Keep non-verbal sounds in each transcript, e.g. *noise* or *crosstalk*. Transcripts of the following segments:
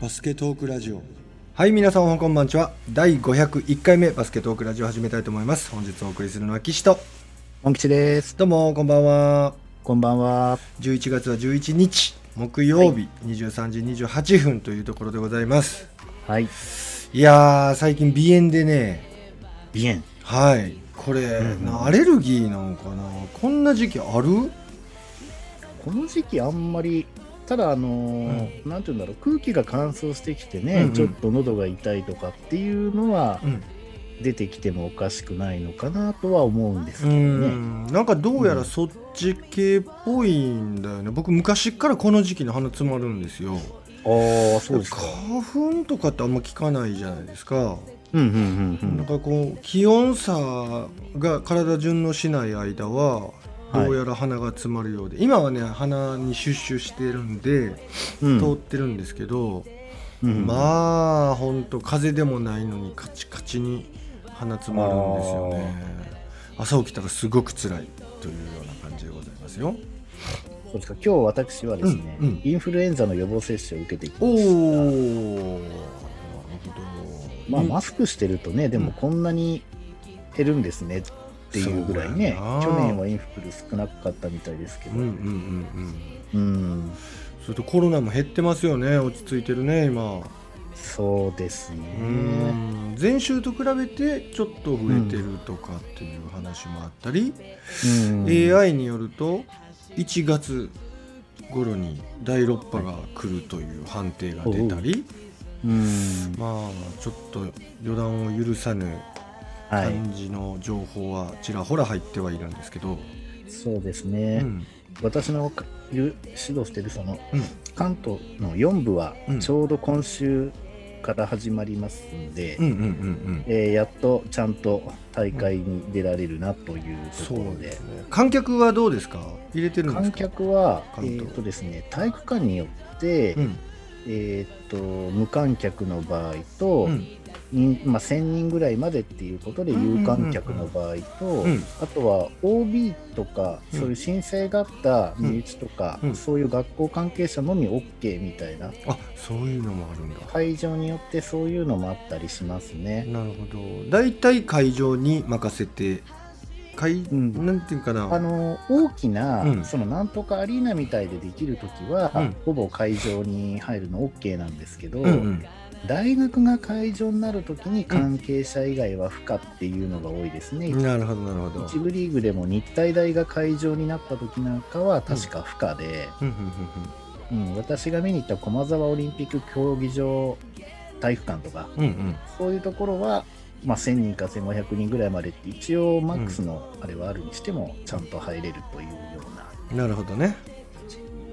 バスケトークラジオ。はい皆さんこんばんちは。第501回目バスケトークラジオ始めたいと思います。本日お送りするのは岸と。モン吉です。どうもこんばんは。こんばんは。11月は11日木曜日、23時28分というところでございます。はい。いやー最近鼻炎でね。鼻炎。はい。これ、うんなアレルギーなのかな。こんな時期ある？この時期あんまり、ただあのーなんて言うんだろう、空気が乾燥してきてね、うんうん。ちょっと喉が痛いとかっていうのはうん。出てきてもおかしくないのかなとは思うんですうけどね。ん。なんかどうやらそっち系っぽいんだよね。僕昔からこの時期に鼻詰まるんですよ。ああ、そうですか。花粉とかってあんま聞かないじゃないですか、うんうんうんうん。なんかこう気温差が体順応しない間ははいどうやら鼻が詰まるようで、今はね鼻にシュッシュしてるんでうん。通ってるんですけど、うん。まあほんと風邪でもないのにカチカチに鼻詰まるんですよね。朝起きたらすごく辛いというような感じでございますよ。そうですか。今日私はですね、うんうん。インフルエンザの予防接種を受けてきおました。おなるほど。まあ、マスクしてるとね、でもこんなに減るんですねっていうぐらいね、去年はインフル少なかったみたいですけど、うんうんうんうん。うん、それとコロナも減ってますよね。落ち着いてるね今。そうですね。うん。前週と比べてちょっと増えてるとかっていう話もあったり、うん。AI によると1月頃に第6波が来るという判定が出たり、うん。まあちょっと予断を許さぬはい、感じの情報はちらほら入ってはいるんですけど、そうですうね。ん。私の指導しているそのうん。関東の4部はうん。ちょうど今週から始まりますんで、やっとちゃんと大会に出られるなというとそころで。うですね。観客はどうですか？入れてる観か？客は、え関東。ーとですね、体育館によって、うん。えー、と無観客の場合と、うん。にまあ、1000人ぐらいまでっていうことで有観客の場合と、うん。あとは OB とか、うん。そういう申請があった身内とか、うん。そういう学校関係者のみ OK みたいなあそういうのもあるんだ。会場によってそういうのもあったりしますね。なるほど。大体会場に任せて会、ん。なんていうかな。あの大きな、うん。そのなんとかアリーナみたいでできるときは、うん。ほぼ会場に入るの OK なんですけど、うんうん大学が会場になるときに関係者以外は不可っていうのが多いですね。なるほどなるほど。一部リーグでも日体大が会場になった時なんかは確か不可で、うんうんうん私が見に行った駒沢オリンピック競技場体育館とかうんうん。うんそういうところは、まあ、1000人か1500人ぐらいまでって一応マックスのあれはあるにしてもちゃんと入れるというような。なるほどね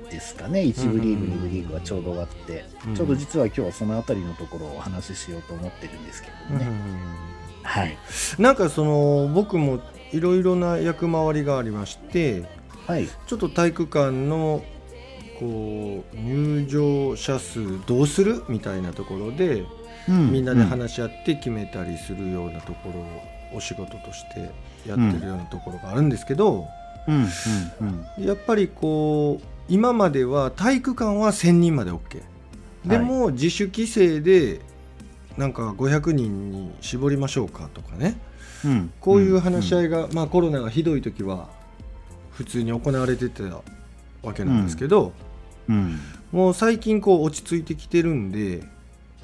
ですかね。一部リーグ、うん二部リーグがちょうど終わって、うんちょうど実は今日はそのあたりのところをお話ししようと思ってるんですけどね、はい。なんかその僕もいろいろな役回りがありましてはい。ちょっと体育館のこう入場者数どうするみたいなところでみんなで話し合って決めたりするようなところをお仕事としてやってるようなところがあるんですけど、うんうんうん。やっぱりこう今までは体育館は1000人まで OK でも自主規制でなんか500人に絞りましょうかとかね。うん。こういう話し合いが、まあ、コロナがひどい時は普通に行われてたわけなんですけど、うん。もう最近こう落ち着いてきてるんで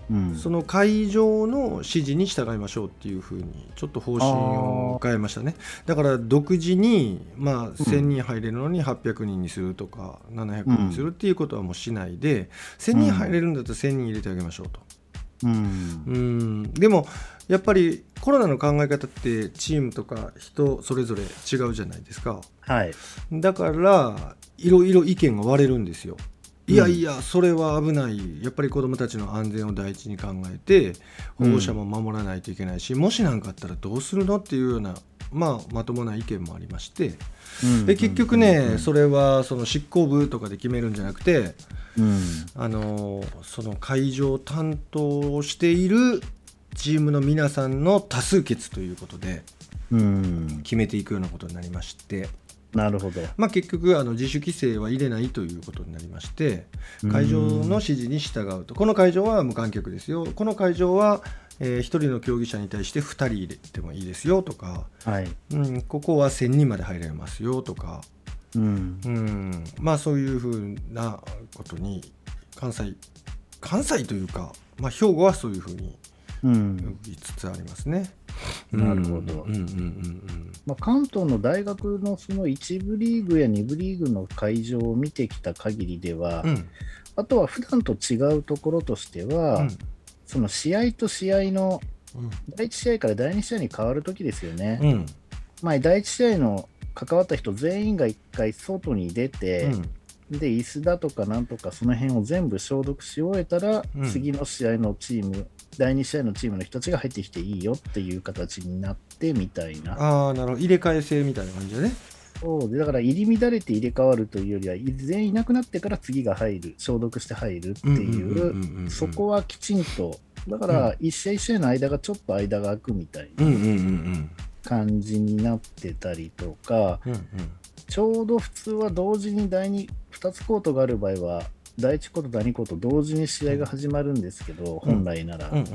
うん。その会場の指示に従いましょうっていうふうにちょっと方針を変えましたね。だから独自に、まあ、1000人入れるのに800人にするとか700人にするっていうことはもうしないで1000人入れるんだったら1000人入れてあげましょうと。うん。うん。でもやっぱりコロナの考え方ってチームとか人それぞれ違うじゃないですか。はい。だからいろいろ意見が割れるんですよいやいやそれは危ない。やっぱり子どもたちの安全を第一に考えて保護者も守らないといけないし、もし何かあったらどうするのっていうような、まあ、まともな意見もありまして。で結局ね、それはその執行部とかで決めるんじゃなくてうん。あのその会場担当をしているチームの皆さんの多数決ということでうん。決めていくようなことになりましてなるほど。まあ、結局あの自主規制は入れないということになりまして会場の指示に従うとこの会場は無観客ですよこの会場は、えー、1人の競技者に対して2人入れてもいいですよとか、はい。うん、ここは1000人まで入れますよとか、うん。うん、まあそういうふうなことに関西関西というか、まあ、兵庫はそういうふうにうん。動きつつありますね。なるほど。関東の大学のその1部リーグや2部リーグの会場を見てきた限りでは、うん。うんあとは普段と違うところとしては、うん。その試合と試合のうん。第1試合から第2試合に変わるときですよね。うん。まあ、第1試合の関わった人全員が1回外に出て、うん。で椅子だとかなんとかその辺を全部消毒し終えたら、うん。次の試合のチーム第2試合のチームの人たちが入ってきていいよっていう形になってみたいな。ああなるほど。入れ替え制みたいな感じでね。そうでだから入り乱れて入れ替わるというよりは全員いなくなってから次が入る消毒して入るっていうそこはきちんとだから一試合一試合の間がちょっと間が空くみたいな感じになってたりとかうんうん。ちょうど普通は同時に第2 2つコートがある場合は第1コート第2コート同時に試合が始まるんですけど、うん。本来なら、うんうん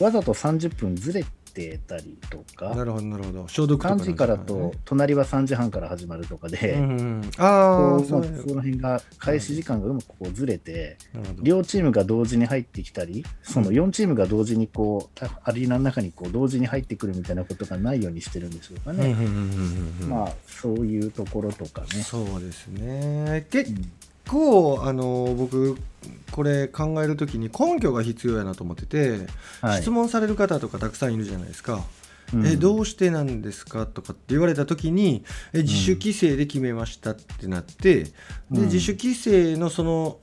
わざと30分ずれてたりとうんかなるほどなるほど。消毒とか3なんです時からと隣は3時半から始まるとかで、うんうんあその辺が開始時間がうまくこうずれて、両チームが同時に入ってきたり、その4チームが同時にこう、アリーナの中にこう同時に入ってくるみたいなことがないようにしてるんでしょうかね。うんうんうんうんうんまあ、そういうところとかね。そうですね。結構あの僕これ考えるときに根拠が必要やなと思ってて、はい質問される方とかたくさんいるじゃないですか。うんえどうしてなんですかとかって言われた時にえ自主規制で決めましたってなって、うんで自主規制のその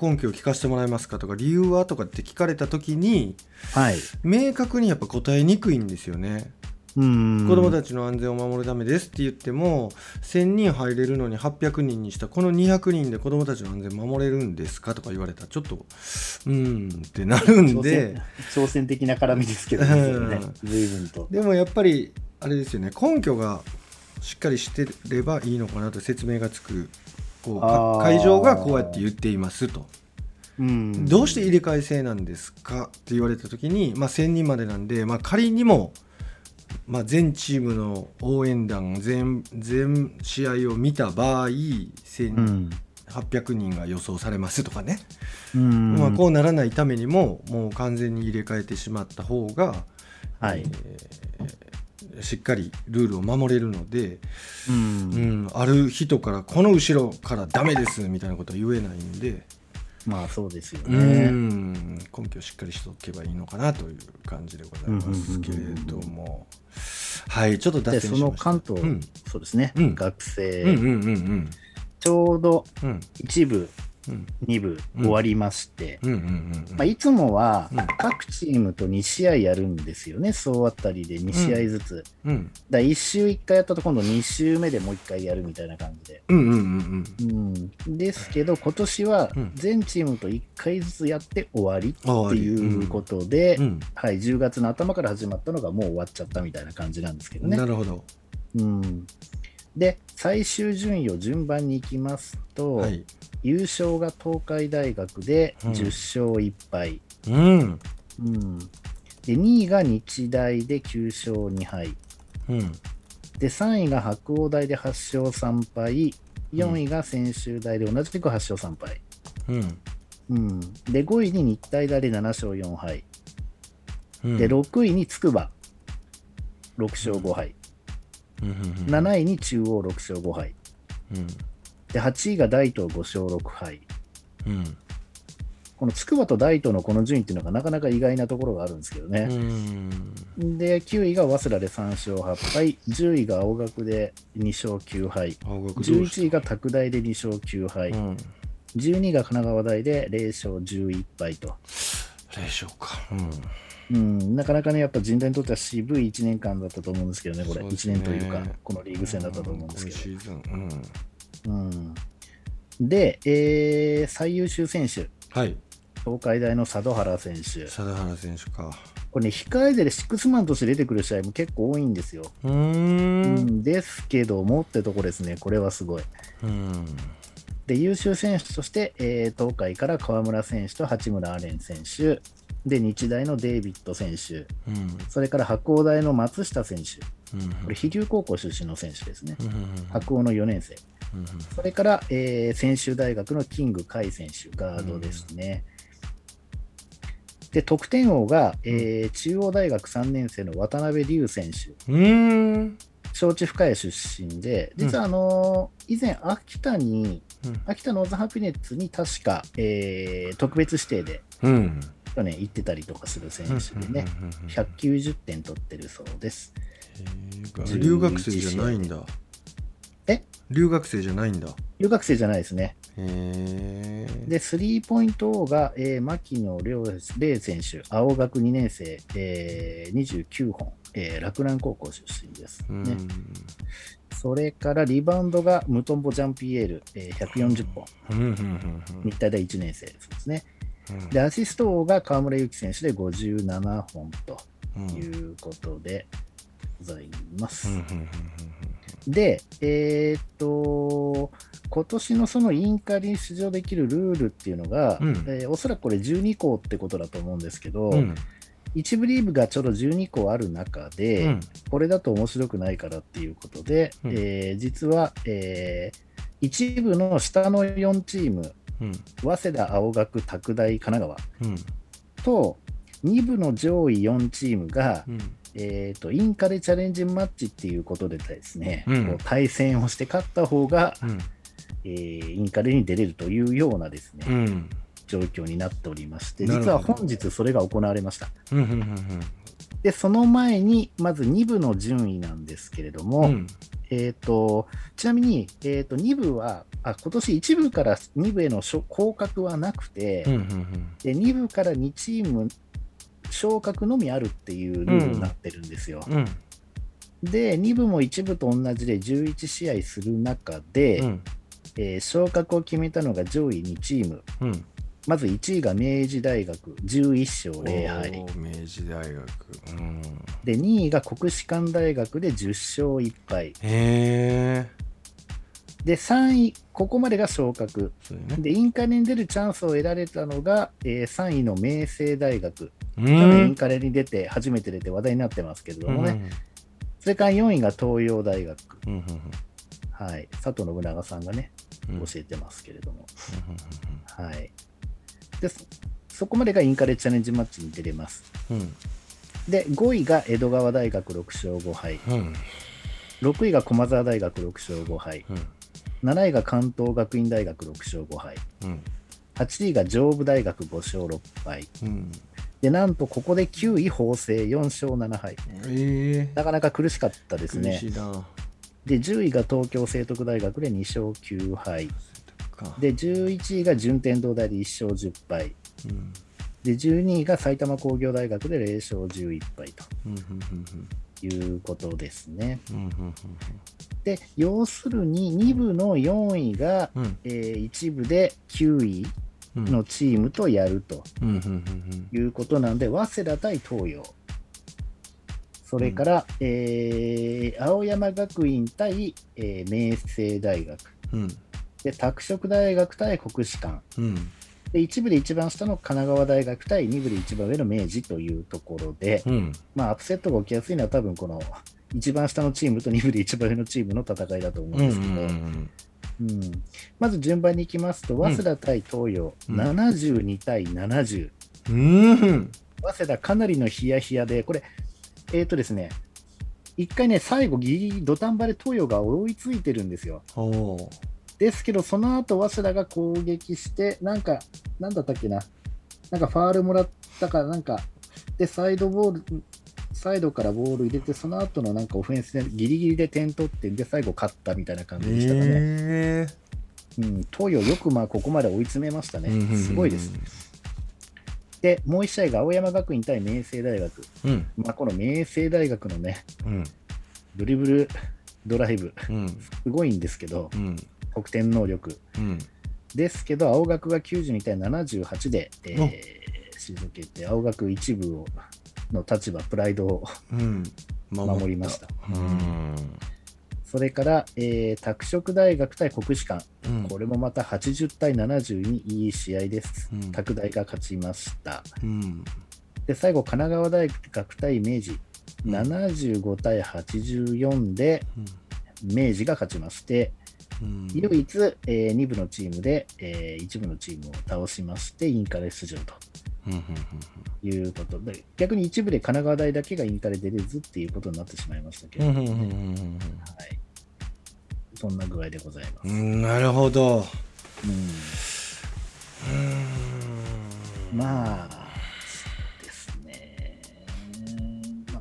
根拠を聞かせてもらえますかとか理由はとかって聞かれた時にはい。明確にやっぱ答えにくいんですよね。うん。子どもたちの安全を守るためですって言っても1000人入れるのに800人にしたこの200人で子どもたちの安全守れるんですかとか言われたらちょっとうーんってなるん挑で戦挑戦的な絡みですけどね、随分と。でもやっぱりあれですよね根拠がしっかりしてればいいのかなと説明がつくこう会場がこうやって言っていますと。うん。どうして入れ替え制なんですかって言われた時に、まあ、1000人までなんで、まあ、仮にも、まあ、全チームの応援団全全試合を見た場合う1800ん人が予想されますとかね、うん。まあ、こうならないためにももう完全に入れ替えてしまった方が、はい。えーしっかりルールを守れるので、ううんん、ある人からこの後ろからダメですみたいなことは言えないんで。まあそうですようね。ん。根拠をしっかりしておけばいいのかなという感じでございますけれども、はい、ちょっと脱で、その線しました。関東、うん。そうですね、うん。学生、ちょうどうん。1部、うん2部うん。終わりまして、いつもはうん。各チームと2試合やるんですよね、総当たりで2試合ずつ。うん。だ1週1回やったと、今度2週目でもう1回やるみたいな感じで。うんうんうんうん、ですけど、今年はうん。全チームと1回ずつやって終わりっていうことで、うん。はい、10月の頭から始まったのがもう終わっちゃったみたいな感じなんですけどね。なるほど。うん、で、最終順位を順番にいきますと、はい。優勝が東海大学でうん。10勝1敗、うん。うん。で2位が日大で9勝2敗、うん。で3位が白鴎大で8勝3敗、4位が専修大で同じく8勝3敗、うん。うん、で5位に日体大で7勝4敗、うん。で6位に筑波。6勝5敗、うん。うん。7位に中央6勝5敗、うんで8位が大東5勝6敗。うんこの筑波と大東のこの順位っていうのがなかなか意外なところがあるんですけどうね。んで、9位が早稲田で3勝8敗、10位が青学で2勝9敗、青学同士11位が拓大で2勝9敗、うん12位が神奈川大で0勝11敗と。零勝か。うん、なかなかね、やっぱ人大にとっては渋い1年間だったと思うんですけどね、これ、1ね年というか、このリーグ戦だったと思うんですけ今シーズン。うんど。うん、で、えー最優秀選手、はい。東海大の佐渡原選手。佐田原選手かこれね、控えでシックスマンとして出てくる試合も結構多いんですよ。うんん、ですけどもってとこですね、これはすごい。うんで、優秀選手として、えー東海から川村選手と八村阿蓮選手、で、日大のデイビッド選手、うん。それから白鴎大の松下選手、うんこれ、飛龍高校出身の選手ですね。うんうん白鴎の4年生。うんそれから、えー専修大学のキング海選手、ガードですね。で、得点王が、えー中央大学3年生の渡辺龍選手、うーん。招致深谷出身で、実はあのー以前、秋田に、うん。秋田ノーザハピネッツに確か、えー特別指定でうん去年行ってたりとかする選手でね、うんうんうんうん190点取ってるそうです。留学生じゃないんだ。え？留学生じゃないんだ。留学生じゃないですね。へえで、スリーポイント王が、えー牧野亮玲選手、青学2年生、えー29本、えー洛南高校出身です、うん。ね。それからリバウンドがムトンボ・ジャンピエール、えー140本、日体大1年生ですね。うん。で、アシスト王が河村勇輝選手で57本とうん。いうことでございます。で、えーっと、今年のそのインカレに出場できるルールっていうのが、うん。えーおそらくこれ12校ってことだと思うんですけど、うん。うん一部リーグがちょうど12校ある中で、うん。これだと面白くないからっていうことで、うん。えー実は、えー一部の下の4チーム、うん早稲田、青学、拓大、神奈川うん。と、2部の上位4チームが、うん。えーとインカレチャレンジマッチっていうことでですね、うん。対戦をして勝った方が、うん。えーインカレに出れるというようなですね、うん。状況になっておりまして、実は本日それが行われました。うんうんうんで、その前に、まず2部の順位なんですけれども、うんえー、とちなみに、えー、と2部はあ、今年1部から2部への昇降格はなくて、うんうんで2部から2チーム昇格のみあるっていうルールになってるんですよ。うん。で、2部も1部と同じで11試合する中で、うん。えー昇格を決めたのが上位2チーム。うんまず1位が明治大学11勝0敗。明治大学うんで、2位が国士舘大学で10勝1敗。へえで、3位、ここまでが昇格。ねで、インカレに出るチャンスを得られたのが、えー3位の明星大学。う去年インんカレに出て、初めて出て話題になってますけれどもね。うんそれから4位が東洋大学。うんうんはい。佐藤信長さんがね、うん教えてますけれども。うはい。で、そそこまでがインカレチャレンジマッチに出れます。んうんで、5位が江戸川大学6勝5敗。うん6位が駒澤大学6勝5敗。うん7位が関東学院大学6勝5敗。うん8位が上武大学5勝6敗。うんで、なんとここで9位法政4勝7敗。ええなかなか苦しかったですねで、10位が東京聖徳大学で2勝9敗。か。で、11位が順天堂大で1勝10敗。うんで、12位が埼玉工業大学で0勝11敗とうん。うんいうことですね。うんうんで、要するに2部の4位が、うん。うん。えー1部で9位うん。のチームとやるとうんうんうんいうことなんで、早稲田対東洋。それから、えー青山学院対、えー明星大学。うんで、拓殖大学対国士舘。うん。で、1部で一番下の神奈川大学対2部で一番上の明治というところで、うん。まあ、アップセットが起きやすいのは多分この一番下のチームと2部で一番上のチームの戦いだと思うんうんですけど、うんうんまず順番にいきますと、早稲田対東洋、うん。72対70。うん。早稲田かなりのヒヤヒヤで、これ、えっ、とですね、一回ね、最後ギリギリ土壇場で東洋が追いついてるんですよ。ですけど、その後、早稲田が攻撃して、なんか、なんだったっけな、なんかファールもらったから、なんか、で、サイドボール、サイドからボール入れて、その後のなんかオフェンスでギリギリで点取って、で、最後勝ったみたいな感じでしたかね。えうん、東洋よくまあここまで追い詰めましたね。すごいです。で、もう一試合が青山学院対明星大学。うん。まあ、この明星大学のね、うん。ドリブルドライブ、うん。すごいんですけど、うん得点能力。うん。ですけど、青学が92対78で、えー、退けて、青学一部をの立場、プライドをうん。守りました。うん。それから、えー拓殖大学対国士舘、うん。これもまた80対72、いい試合です。うん。拓大が勝ちました。うん。で、最後、神奈川大学対明治、うん。75対84で明治が勝ちまして、うん唯一、え2部のチームで、え1部のチームを倒しまして、インカレ出場と。いうこと。で、逆に一部で神奈川大だけがインカレ出れずっていうことになってしまいましたけど、そんな具合でございます。なるほど。うんうん。まあ、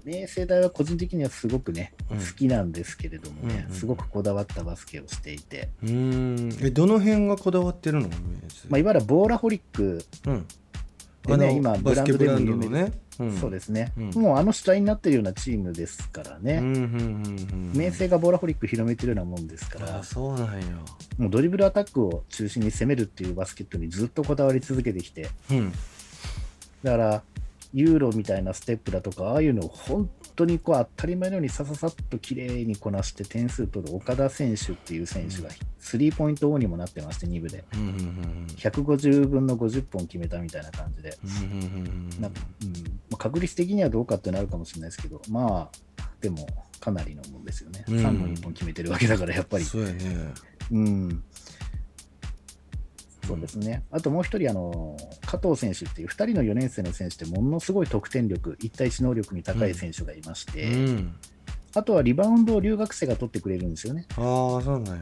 明星大は個人的にはすごくね、うん。好きなんですけれどもね、うんうん。すごくこだわったバスケをしていて、うん。えどの辺がこだわってるの？まあ、いわゆるボーラホリック、うん。でね今ブランドのブラね、うん。そうですね、うん。もうあの主体になってるようなチームですからね、うんうんうんうん。明星がボーラホリック広めてるようなもんですから。あ、そうなんや。もうドリブルアタックを中心に攻めるっていうバスケットにずっとこだわり続けてきて、うん。だから、ユーロみたいなステップだとか、ああいうのを本当にこう当たり前のようにさささっと綺麗にこなして点数取る岡田選手っていう選手がスリーポイント王にもなってまして、2部で。うんうんうん150分の50本決めたみたいな感じで。なんかうんまあ確率的にはどうかってなるかもしれないですけど、まあ、でもかなりのもんですよね。うん3本1本決めてるわけだから、やっぱり。そうやねうん。そうですね。あともう一人、あの、加藤選手っていう2人の4年生の選手ってものすごい得点力、1対1能力に高い選手がいまして、うんあとはリバウンドを留学生が取ってくれるんですよね。ああそうなんや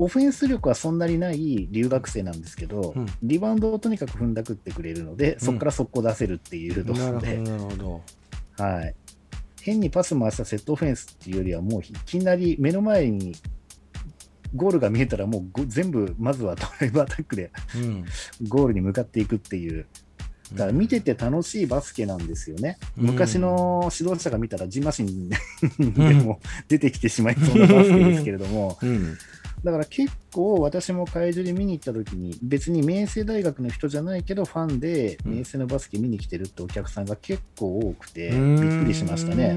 オフェンス力はそんなにない留学生なんですけど、うんリバウンドをとにかく踏んだくってくれるので、そこから速攻出せるっていうところで、なるほどなるほどはい。変にパス回したセットオフェンスっていうよりは、もういきなり目の前にゴールが見えたら、もうご全部、まずは *laughs* ドライブアタックでうん。ゴールに向かっていくっていう、だから見てて楽しいバスケなんですよね。うん。昔の指導者が見たら、ジンマシンでも *laughs* 出てきてしまいそうなバスケですけれども、*laughs* うん。だから結構私も会場に見に行った時に、別に明星大学の人じゃないけど、ファンでうん。明星のバスケ見に来てるってお客さんが結構多くて、びっくりしましたね。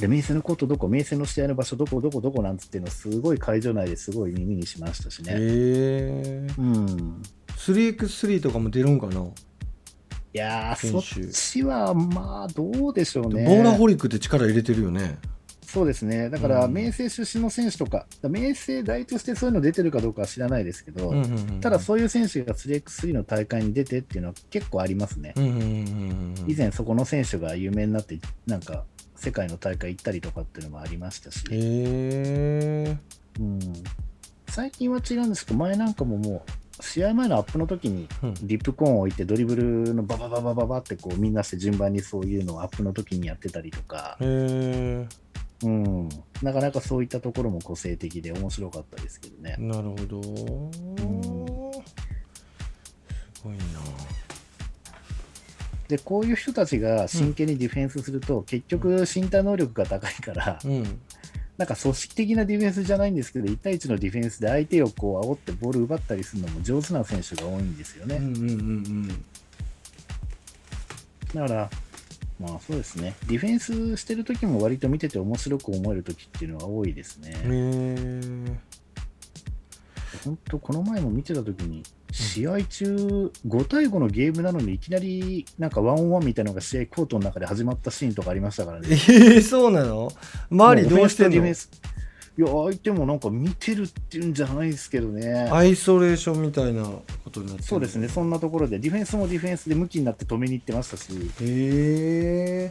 で、明星のコートどこ、明星の試合の場所どこ、どこ、どこなんつっていうの、すごい会場内ですごい耳にしましたしへね。えうん。3x3 とかも出るんかな、いやー、そっちはまあ、どうでしょうね。ボーラホリックって力入れてるよねそうですね。だから、うん。明星出身の選手とか、明星大としてそういうの出てるかどうかは知らないですけど、うんうんうんただそういう選手が 3x3 の大会に出てっていうのは結構ありますね。うんうんうんうん以前そこの選手が有名になって、なんか世界の大会行ったりとかっていうのもありましたし、うん、最近は違うんですけど、前なんかももう、試合前のアップの時にうん。リップコーンを置いてドリブルのババババババってこうみんなして順番にそういうのをアップの時にやってたりとか、うん、なかなかそういったところも個性的で面白かったですけどね。なるほど、すごいな。で、こういう人たちが真剣にディフェンスすると、結局身体能力が高いから、うん。なんか組織的なディフェンスじゃないんですけど、1対1のディフェンスで相手をこう煽ってボール奪ったりするのも上手な選手が多いんですよね。うんうんうん。だから、まあそうですね、ディフェンスしてる時も割と見てて面白く思える時っていうのが多いですね。本当、この前も見てた時に、試合中、5対5のゲームなのにいきなりなんかワンオンワンみたいなのが試合コートの中で始まったシーンとかありましたからね。えー、そうなの？周りどうしてんの？いや、相手もなんか見てるっていうんじゃないですけどね。アイソレーションみたいなことになってる。そうですね、そんなところで、ディフェンスもディフェンスで向きになって止めに行ってましたし、へえ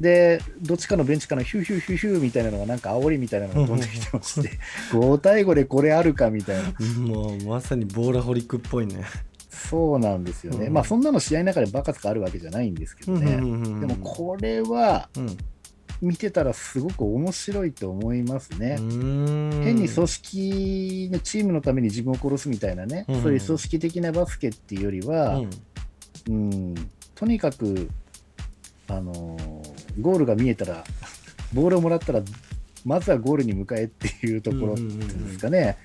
で、どっちかのベンチからヒューヒューヒューヒューみたいなのが、なんか煽りみたいなのが飛んできてまして、5対5でこれあるかみたいな、もうまさにボーラホリックっぽいね。そうなんですよね、うんまあそんなの試合の中でバカとかあるわけじゃないんですけどね、でもこれはうん見てたらすごく面白いと思いますね。変変に組織のチームのために自分を殺すみたいなね、うん。そういう組織的なバスケっていうよりは、うん、とにかく、あのーゴールが見えたら、ボールをもらったら、まずはゴールに向かえっていうところですかね。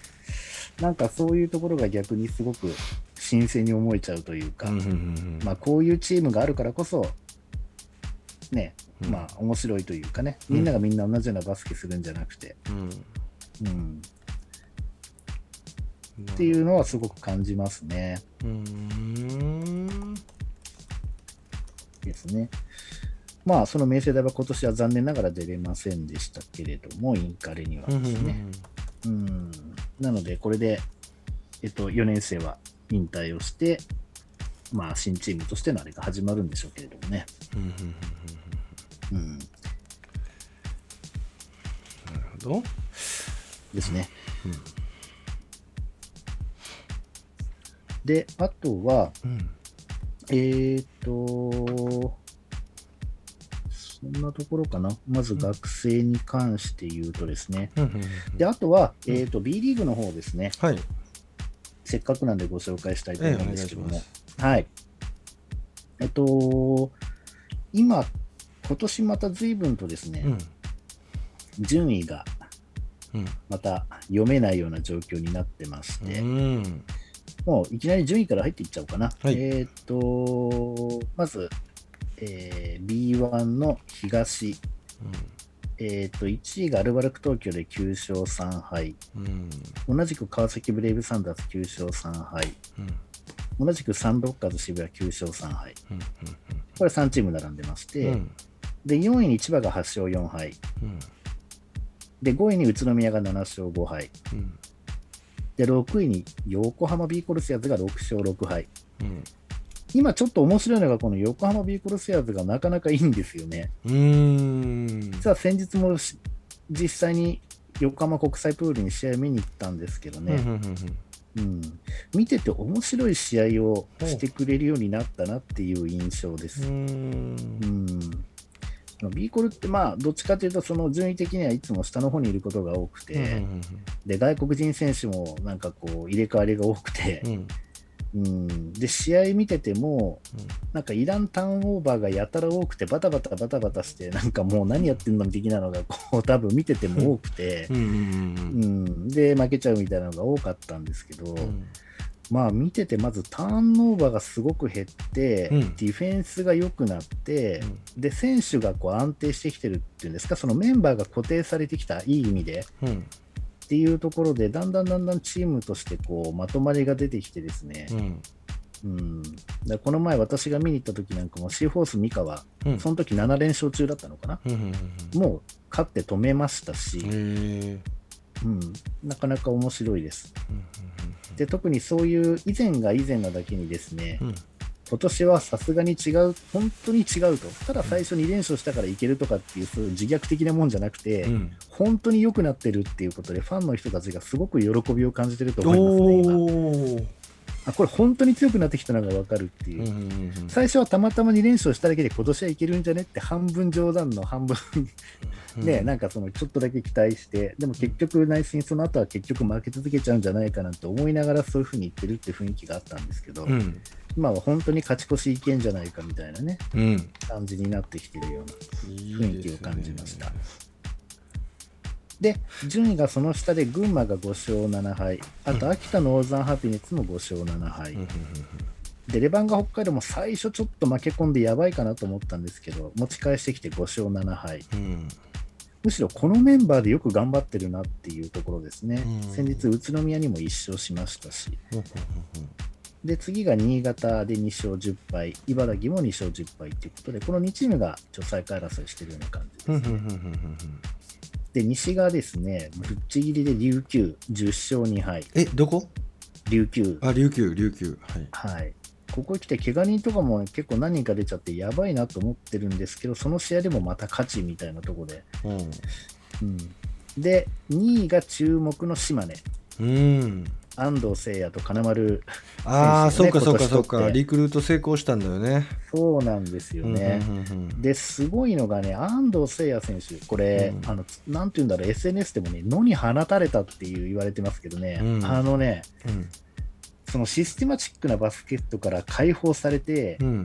なんかそういうところが逆にすごく新鮮に思えちゃうというか、うんうんうん。まあ、こういうチームがあるからこそ、ね、うん。まあ面白いというかね、みんながみんな同じようなバスケするんじゃなくて、うん。うん、っていうのはすごく感じますね。うーん。ですね。まあ、その明星大は今年は残念ながら出れませんでしたけれども、インカレにはですね。うん、なので、これで、えっと、4年生は引退をして、まあ、新チームとしてのあれが始まるんでしょうけれどもね。うんうんうんうんうん、なるほどですね。うんで、あとは、うんえーっと、そんなところかな。まず学生に関して言うとですね。うんうんうんで、あとは、えーっと、B リーグの方ですね。はいせっかくなんでご紹介したいと思うんですけども。ええお願いしはい。えっと、今、今年また随分とですね、うん。順位がうん。また読めないような状況になってまして、うん。もういきなり順位から入っていっちゃおうかな。はい。えーっと、まず、えー B1 の東、えーっと、1位がアルバルク東京で9勝3敗、うん。同じく川崎ブレイブサンダース9勝3敗、うん。同じくサンロッカーズ渋谷9勝3敗。うんこれ3チーム並んでまして、うんで、4位に千葉が8勝4敗、うん。で、5位に宇都宮が7勝5敗、うん。で、6位に横浜ビーコルセアーズが6勝6敗。うん。今ちょっと面白いのが、この横浜ビーコルセアーズがなかなかいいんですよね。うーん。実は先日もし実際に横浜国際プールに試合見に行ったんですけどね、うん見てて面白い試合をしてくれるようになったなっていう印象です。ううんのビーコルって、まあ、どっちかというと、その順位的にはいつも下の方にいることが多くて、うんで外国人選手もなんかこう入れ替わりが多くてう、ん。うん、で試合見てても、なんかイランターンオーバーがやたら多くて、バタバタバタバタして、なんかもう何やってんの的なのがこう *laughs* 多分見てても多くてう、んうん。うん、で負けちゃうみたいなのが多かったんですけど、うんまあ見てて、まずターンオーバーがすごく減って、うん。ディフェンスが良くなって、で選手がこう安定してきてるっていうんですか、そのメンバーが固定されてきた、いい意味で。うん。っていうところで、だんだんだんだんチームとしてこうまとまりが出てきてですね、うん。うん、だこの前、私が見に行った時なんかも、シーホース三河、うん。その時7連勝中だったのかな、うんうんうんもう勝って止めましたし、うん、なかなか面白いです。うんで特にそういう以前が以前なだけにですね、うん。今年はさすがに違う、本当に違うと、ただ最初2連勝したからいけるとかっていう、そういう自虐的なもんじゃなくて、うん。本当に良くなってるっていうことで、ファンの人たちがすごく喜びを感じてると思いますね、今あこれ、本当に強くなってきたのが分かるっていう。最初はたまたま2連勝しただけで今年はいけるんじゃねって半分冗談の半分ね、なんかそのちょっとだけ期待して、でも結局内心その後は結局負け続けちゃうんじゃないかなって思いながらそういうふうに言ってるって雰囲気があったんですけど、うん今は本当に勝ち越しいけんじゃないかみたいなね、うん感じになってきてるような。いい雰囲気を感じましたで、順位がその下で群馬が5勝7敗、あと秋田ノーザンハピネッツも5勝7敗、で、レバンガ北海道も最初ちょっと負け込んでやばいかなと思ったんですけど、持ち返してきて5勝7敗。うんむしろこのメンバーでよく頑張ってるなっていうところですね。うん先日、宇都宮にも1勝しましたし。で、次が新潟で2勝10敗、茨城も2勝10敗ということで、この2チームがちょっと最下位争いしてるような感じです。うんうんうんうんうんで、西がですね、ぶっちぎりで琉球10勝2敗、えどこ？琉球。あ琉球琉球はいはい。ここへ来て、怪我人とかも結構何人か出ちゃって、やばいなと思ってるんですけど、その試合でもまた勝ちみたいなところで。うん。で、2位が注目の島根。うんうん安藤誠也と金丸。ああ、そうかそうかそうか。リクルート成功したんだよね。そうなんですよね。うんうんうんで、すごいのがね、安藤誠也選手、これ、うん。あの、なんて言うんだろう、SNS でもね、野に放たれたっていう言われてますけどね、うん。あのね、うん。そのシステマチックなバスケットから解放されて、うん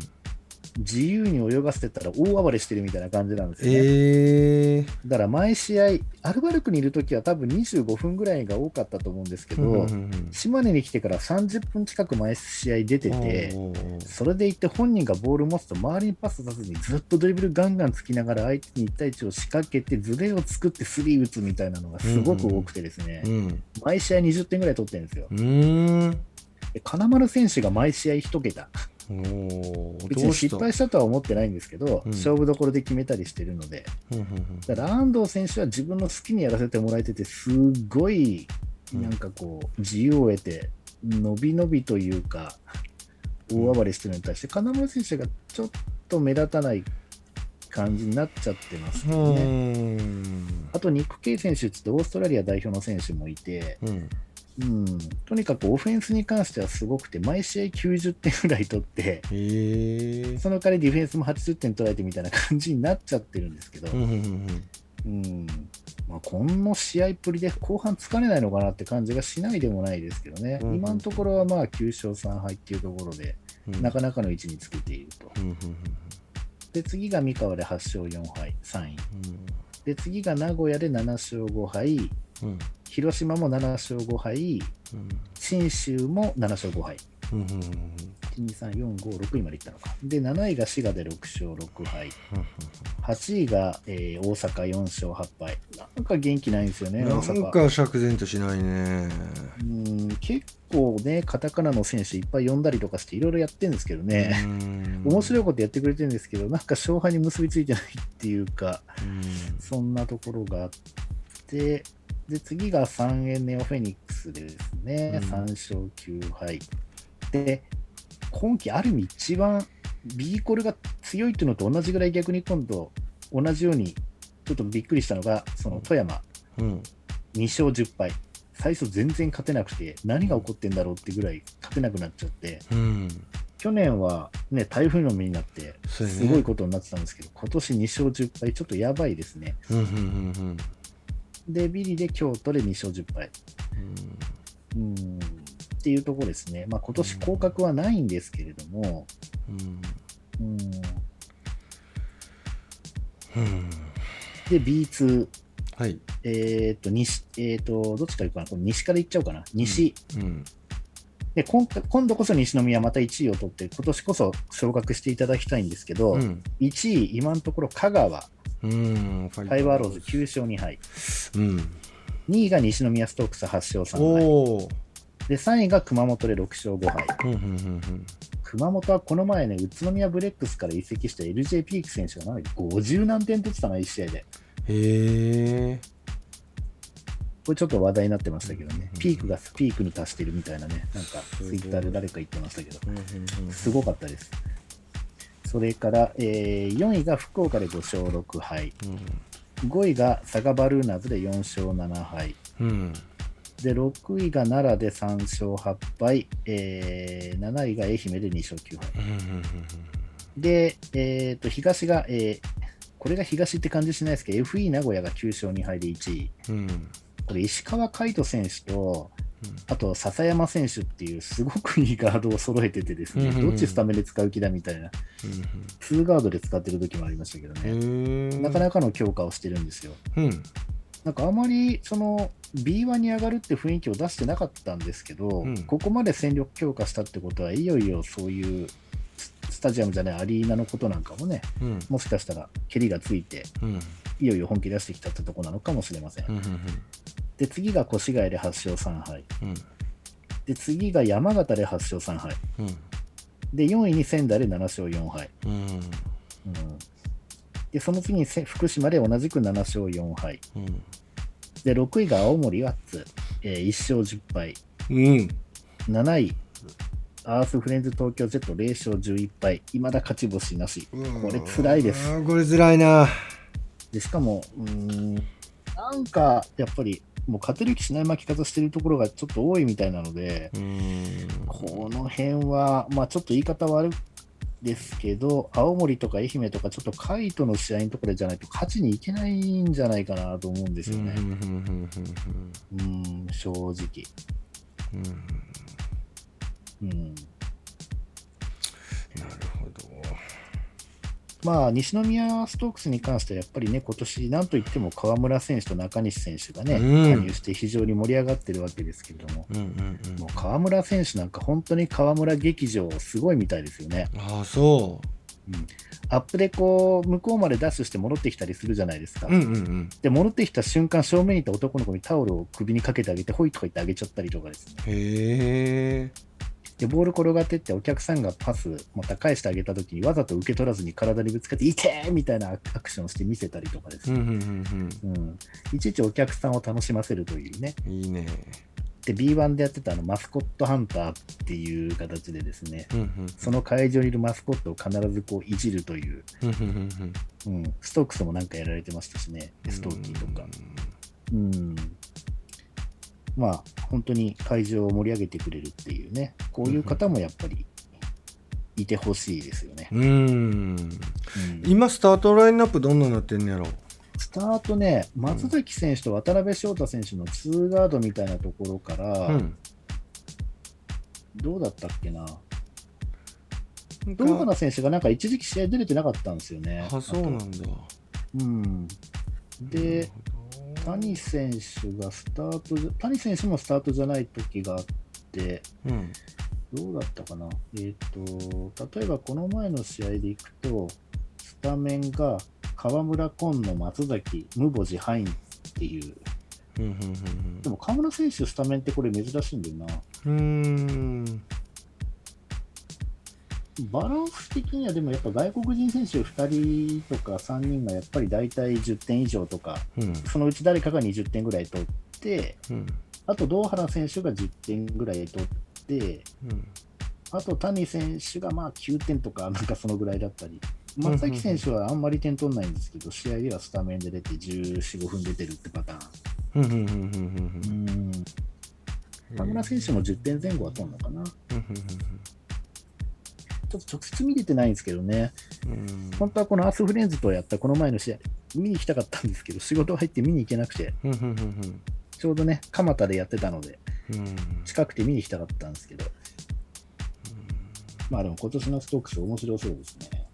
自由に泳がせてたら大暴れしてるみたいな感じなんですよね。えーだから毎試合、アルバルクにいるときは多分25分ぐらいが多かったと思うんですけど、うんうんうん島根に来てから30分近く毎試合出てて、それでいって本人がボール持つと周りにパスさせずにずっとドリブルガンガンつきながら相手に1対1を仕掛けてズレを作ってスリー打つみたいなのがすごく多くてですね、うん毎試合20点ぐらい取ってるんですよ。金丸選手が毎試合1桁。別に失敗したとは思ってないんですけど、うん。勝負どころで決めたりしてるので、うんうんうん。だから安藤選手は自分の好きにやらせてもらえてて、すごいなんかこう、自由を得て、伸び伸びというか、大暴れしてるのに対して、金丸選手がちょっと目立たない感じになっちゃってますね。あと、ニック・ケイ選手って言ってオーストラリア代表の選手もいて、うんうん、とにかくオフェンスに関してはすごくて、毎試合90点ぐらい取って、その代わりディフェンスも80点取られてみたいな感じになっちゃってるんですけど、うんうんうんうん。まあ、この試合っぷりで後半疲れないのかなって感じがしないでもないですけどね、うん今のところはまあ9勝3敗っていうところで、うん。なかなかの位置につけていると。で、次が三河で8勝4敗、3位。で、次が名古屋で7勝5敗、広島も7勝5敗、うん信州も7勝5敗。うんうんうん1、2、3、4、5、6位までいったのか。で、7位が滋賀で6勝6敗。8位が、えー大阪4勝8敗。なんか元気ないんですよね、な。んか釈然としないねうん結構ね、カタカナの選手いっぱい呼んだりとかしていろいろやってるんですけどね、面白いことやってくれてるんですけど、なんか勝敗に結びついてないっていうか、うんそんなところがあって、で、次が3円ネオフェニックスでですね、うん。3勝9敗。で、今季ある意味一番 B コルが強いっていうのと同じぐらい逆に今度同じようにちょっとびっくりしたのが、その富山。うん。2勝10敗。最初全然勝てなくて、何が起こってんだろうってぐらい勝てなくなっちゃって、うん。去年はね、台風の目になって、すごいことになってたんですけど、今年2勝10敗、ちょっとやばいですね。うんうんうんで、ビリで京都で2勝10敗。うん。うん。っていうところですね。まあ、今年降格はないんですけれども、うん。うん、うん。で、B2、はい。えっ、と、西、えっ、と、どっちから行くかな？これ西から行っちゃおうかな。西。うん。で今、今度こそ西宮また1位を取って、今年こそ昇格していただきたいんですけど、うん。1位、今のところ香川、うんフファイバーローズ9勝2敗。うん。2位が西宮ストークス8勝3敗。で、3位が熊本で6勝5敗。うんうんうん熊本はこの前ね、宇都宮ブレックスから移籍した LJ ピーク選手が何50何点取ってたな、1試合で。うんへえこれちょっと話題になってましたけどね。うん、ピークがピークに達してるみたいなね、なんかツイッターで誰か言ってましたけど、すごかったです。それから、えー4位が福岡で5勝6敗、5位が佐賀バルーナーズで4勝7敗、うん。で6位が奈良で3勝8敗、えー7位が愛媛で2勝9敗。うんうんで、えー、と東が、えーこれが東って感じしないですけど、FE 名古屋が9勝2敗で1位。うん。うんこれ、石川海人選手と、あと笹山選手っていう、すごくいいガードを揃えててですね、うんうんうん。どっちスタメンで使う気だみたいな、2ガードで使ってる時もありましたけどうんね、なかなかの強化をしてるんですよ。うん。なんかあまりその B1 に上がるって雰囲気を出してなかったんですけど、うん。ここまで戦力強化したってことは、いよいよそういうススタジアムじゃないアリーナのことなんかもね、うん。もしかしたら蹴りがついて、うん。いよいよ本気出してきたってとこなのかもしれません。うんで、次が越谷で8勝3敗。うんで、次が山形で8勝3敗。うんで、4位に仙台で7勝4敗。うんうん、で、その次にせ福島で同じく7勝4敗。うんで、6位が青森ワッツ、えー1勝10敗。うん7位、アースフレンズ東京 Z0 勝11敗。いまだ勝ち星なし。これ辛いです。これ辛いなで、しかも、うーん、なんか、やっぱり、もう勝てる気しない負け方してるところがちょっと多いみたいなので、うん。この辺は、まあちょっと言い方悪いですけど、青森とか愛媛とか、ちょっとカイトの試合のところじゃないと勝ちにいけないんじゃないかなと思うんですよね。うん、正直。うん。うんまあ、西宮ストークスに関しては、やっぱりね、今年なんといっても河村選手と中西選手がね、うん加入して非常に盛り上がってるわけですけれども、うんうんうんもう河村選手なんか、本当に河村劇場、すごいみたいですよね。ああそアップでこう、向こうまでダッシュして戻ってきたりするじゃないですか。ううんうんうんで、戻ってきた瞬間、正面にいた男の子にタオルを首にかけてあげて、ほいとか言ってあげちゃったりとかですね。へえで、ボール転がってって、お客さんがパス、また返してあげたときに、わざと受け取らずに体にぶつかって、いてーみたいなアクションをして見せたりとかですね。うんうんうんうん。いちいちお客さんを楽しませるというね。うんいいねで、B1 でやってたあのマスコットハンターっていう形でですね、うんうんその会場にいるマスコットを必ずこういじるという、うんうんうんうん、ストークスもなんかやられてましたしね、ストーキーとか。うん。まあ、本当に会場を盛り上げてくれるっていうね、こういう方もやっぱりいてほしいですよね。うん。今スタートラインナップどんなになってんのやろ？スタートね、松崎選手と渡辺翔太選手のツーガードみたいなところから、うん。どうだったっけな、堂原選手がなんか一時期試合出れてなかったんですよね。あそうなんだ。うん、で、谷選手がスタートじゃ、谷選手もスタートじゃない時があって、うんどうだったかな、えっ、と、例えばこの前の試合でいくと、スタメンが河村紺野、松崎、ムボジ、ハインっていう、うんうんでも河村選手、スタメンってこれ珍しいんだよな。うんうんバランス的にはでもやっぱ外国人選手2人とか3人がやっぱり大体10点以上とか、うん。そのうち誰かが20点ぐらい取って、うん。あと堂原選手が10点ぐらい取って、うん。あと谷選手がまあ9点とか、なんかそのぐらいだったり、松崎選手はあんまり点取んないんですけど、試合ではスタメンで出て14、5分出てるってパターン。うん。田村選手も10点前後は取るのかな。ちょっと直接見れてないんですけどね、うん。本当はこのアースフレンズとやったこの前の試合、見に行きたかったんですけど、仕事入って見に行けなくて、ちょうどね、蒲田でやってたので、うん。近くて見に行きたかったんですけど、まあでも今年のストークス面白そうですね。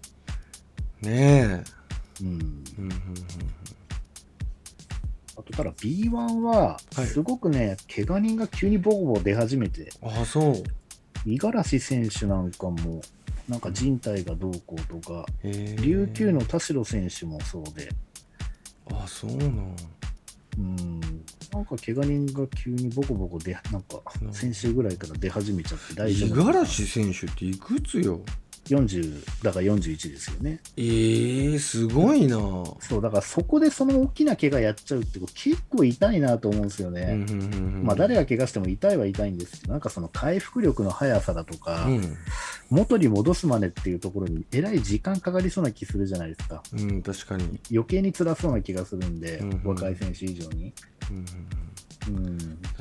ねえ。うん。あとただ B1 は、はいすごくね、怪我人が急にボコボコ出始めて、うんあそう。五十嵐選手なんかも、なんか人体がどうこうとか、琉球の田代選手もそうで、あそうなん。うん、なんか怪我人が急にボコボコ出、なんか先週ぐらいから出始めちゃって大丈夫。五十嵐選手っていくつよ？40、だから41ですよね。ええすごいなそう、だからそこでその大きな怪我やっちゃうって結構痛いなと思うんですよね。うんうんうんうんまあ誰が怪我しても痛いは痛いんですけど、なんかその回復力の速さだとか、うん元に戻すまでっていうところにえらい時間かかりそうな気するじゃないですか。うん確かに余計に辛そうな気がするんで、うんうん若い選手以上に。うんうん、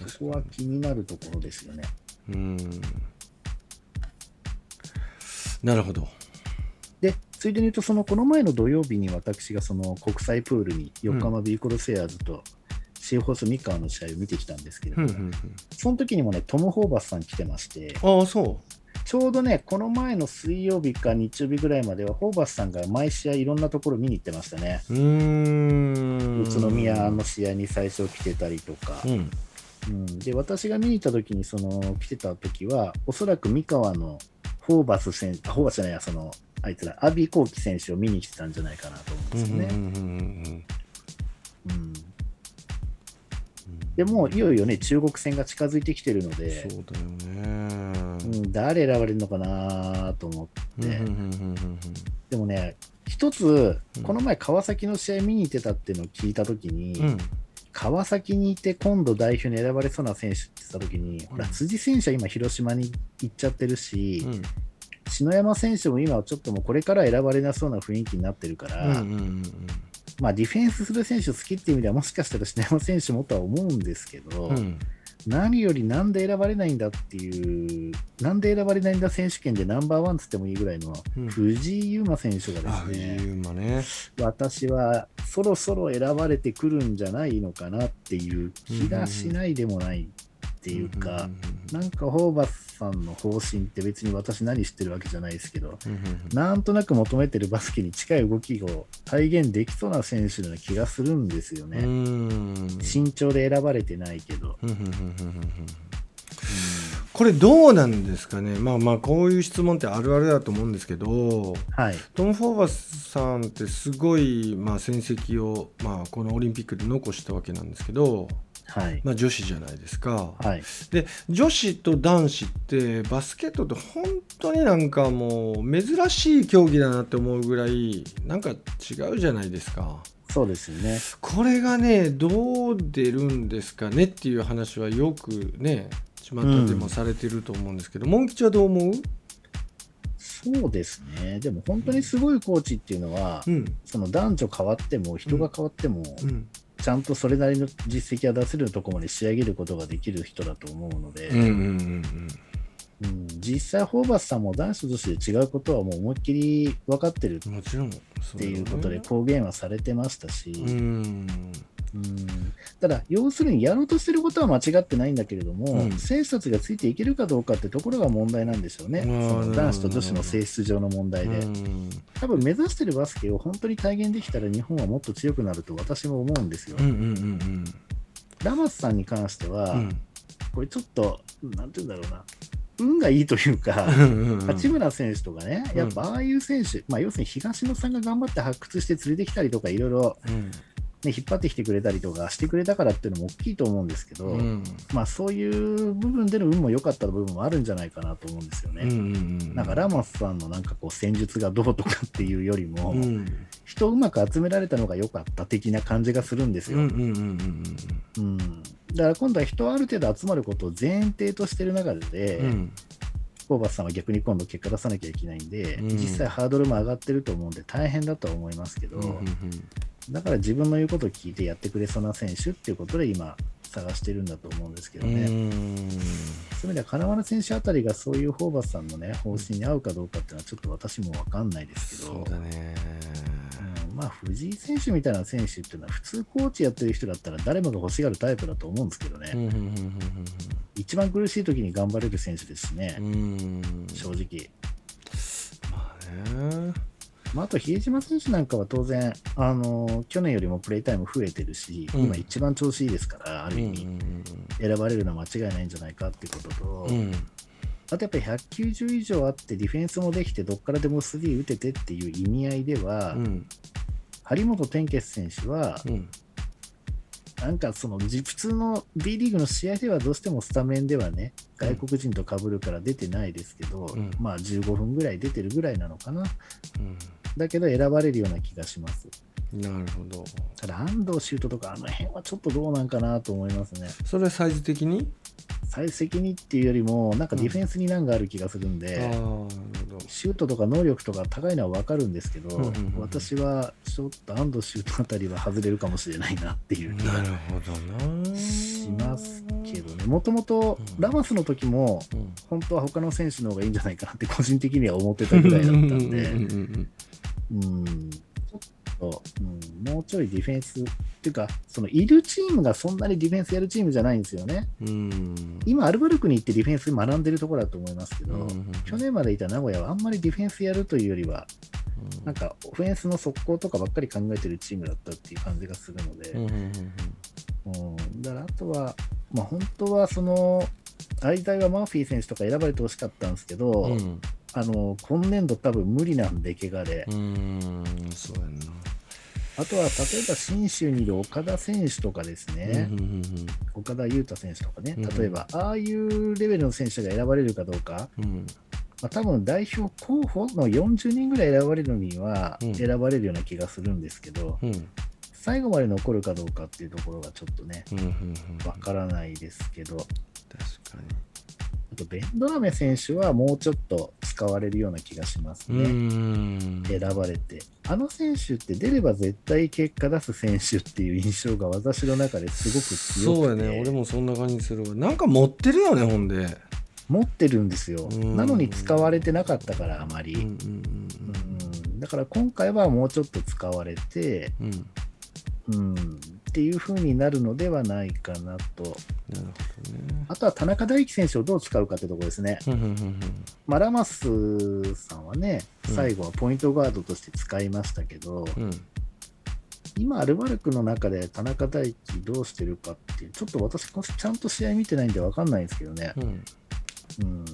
そこは気になるところですよね。うんうんなるほど。で、ついでに言うと、そのこの前の土曜日に私がその国際プールに横浜ビーコルセアーズとシーホース三河の試合を見てきたんですけれども、うんうんうん。その時にもね、トム・ホーバスさん来てまして、ああそちょうどね、この前の水曜日か日曜日ぐらいまでは、ホーバスさんが毎試合いろんなところ見に行ってましたね。うん。宇都宮の試合に最初来てたりとか、うん。うん、で私が見に行った時にその来てた時はおそらく三河のホーバス選手あホーバスじゃないやそのあいつら阿炎幸輝選手を見に来てたんじゃないかなと思うんですよね。うんうんでもういよいよね中国戦が近づいてきてるので、そうだよね。うん、誰選ばれるのかなと思って、でもね一つうんこの前川崎の試合見に行ってたっていうのを聞いた時に、うん川崎にいて今度代表に選ばれそうな選手って言った時に、ほら辻選手は今広島に行っちゃってるし、うん。篠山選手も今はちょっともうこれから選ばれなそうな雰囲気になってるから、うんうんうん。まあディフェンスする選手好きっていう意味ではもしかしたら篠山選手もとは思うんですけど、うん何よりなんで選ばれないんだっていう、なんで選ばれないんだ選手権でナンバーワンつってもいいぐらいのうん。藤井優馬選手があですね、藤井馬ね。私はそろそろ選ばれてくるんじゃないのかなっていう気がしないでもないっていうか、なんかホーバスさんの方針って別に私何してるわけじゃないですけど、うんうんなんとなく求めてるバスケに近い動きを体現できそうな選手な気がするんですようね。ん身長で選ばれてないけど。うんうんうんうんうんこれどうなんですかねまあまあこういう質問ってあるあるだと思うんですけどはい。トム・フォーバスさんってすごい、まあ、戦績を、まあ、このオリンピックで残したわけなんですけど、はい。まあ、女子じゃないですか。はい。で女子と男子ってバスケットって本当になんかもう珍しい競技だなって思うぐらいなんか違うじゃないですか。そうですよね。これがねどう出るんですかねっていう話はよくね巷でもされてると思うんですけど、モン吉はどう思う？そうですね。でも本当にすごいコーチっていうのは、うんその男女変わっても人が変わっても、うんちゃんとそれなりの実績が出せるところまで仕上げることができる人だと思うので、実際、ホーバスさんも男子として違うことはもう思いっきり分かってるっうんもちろんていうことで公言はされてましたし、うんうんただ、要するにやろうとしてることは間違ってないんだけれども、うん。選手たちがついていけるかどうかってところが問題なんですよね、あーそのなるほど男子と女子の性質上の問題で。うん。多分目指してるバスケを本当に体現できたら日本はもっと強くなると私も思うんですよ。うんうんうんラマスさんに関しては、うん。これちょっと、なんて言うんだろうな、運がいいというか、うんうん八村選手とかね、やっぱああいう選手、まあ、要するに東野さんが頑張って発掘して連れてきたりとか、いろいろ、うんね、引っ張ってきてくれたりとかしてくれたからっていうのも大きいと思うんですけど、うん。まあ、そういう部分での運も良かった部分もあるんじゃないかなと思うんですよね。うんうんなんかラモスさんのなんかこう戦術がどうとかっていうよりも、うん。人をうまく集められたのが良かった的な感じがするんですよ。うんうんうんうんうん。だから今度は人はある程度集まることを前提としてる中で、うん。ホーバスさんは逆に今度結果出さなきゃいけないんで、うん。実際ハードルも上がってると思うんで大変だとは思いますけど、うんうんだから自分の言うことを聞いてやってくれそうな選手っていうことで今探してるんだと思うんですけどうね。んそういう意味では金丸選手あたりがそういうホーバスさんのね方針に合うかどうかっていうのはちょっと私も分かんないですけど、そうだね。うんまあ藤井選手みたいな選手っていうのは普通コーチやってる人だったら誰もが欲しがるタイプだと思うんですけどね、一番苦しい時に頑張れる選手ですしね、正直。まあねまあ、あと比江島選手なんかは当然、あの去年よりもプレイタイム増えてるし、うん。今一番調子いいですから、ある意味、うん選ばれるのは間違いないんじゃないかっていうことと、うん。うんあとやっぱり190以上あって、ディフェンスもできて、どっからでも3打ててっていう意味合いでは、うん。張本天傑選手は、うん。なんかそのじ普通の B リーグの試合ではどうしてもスタメンではね、外国人と被るから出てないですけど、うん。まあ15分ぐらい出てるぐらいなのかな。うんだけど選ばれるような気がします。なるほど。ただ安藤シュートとかあの辺はちょっとどうなんかなと思いますね。それはサイズ的に？最責にっていうよりも、なんかディフェンスに難がある気がするんで、ああなるほど。シュートとか能力とか高いのは分かるんですけど、うんうんうん私はちょっと安藤シュートあたりは外れるかもしれないなっていう気がなるほどな。しますけどね、もともとラマスの時も、うん。本当は他の選手の方がいいんじゃないかなって個人的には思ってたぐらいだったんで、うんうんうんうんちょっと、うん、もうちょいディフェンスっていうか、そのいるチームがそんなにディフェンスやるチームじゃないんですよね。うん。今、アルバルクに行ってディフェンス学んでるところだと思いますけど、うん。うんうん去年までいた名古屋はあんまりディフェンスやるというよりは、なんかオフェンスの速攻とかばっかり考えてるチームだったっていう感じがするので、うんうんうんうん、だからあとは、まあ、本当はその、相対はマーフィー選手とか選ばれてほしかったんですけど、うんあの今年度多分無理なんで、怪我で。うんそうやんな。あとは例えば信州にいる岡田選手とかですね、うんうん岡田優太選手とかね、うん。例えばああいうレベルの選手が選ばれるかどうか、うん。うんまあ、多分代表候補の40人ぐらい選ばれるのにはうん。選ばれるような気がするんですけど、うん。最後まで残るかどうかっていうところがちょっとね、うんうんうんわからないですけど、確かあとベンドラメ選手はもうちょっと使われるような気がしますね。ん。選ばれて、あの選手って出れば絶対結果出す選手っていう印象が私の中ですごく強くて。そうやね。俺もそんな感じするわ。なんか持ってるよねほんで。持ってるんですよ。うん。なのに使われてなかったから、あまり。だから今回はもうちょっと使われて、うんうん。うん、っていう風になるのではないかなと。なるほどね。あとは田中大輝選手をどう使うかってところですね。うんうんうんまあ、ラマスさんはね、うん。最後はポイントガードとして使いましたけど、うん。うん今、アルバルクの中で田中大輝どうしてるかっていう、ちょっと私、ちゃんと試合見てないんで分かんないんですけどね、うん。うん、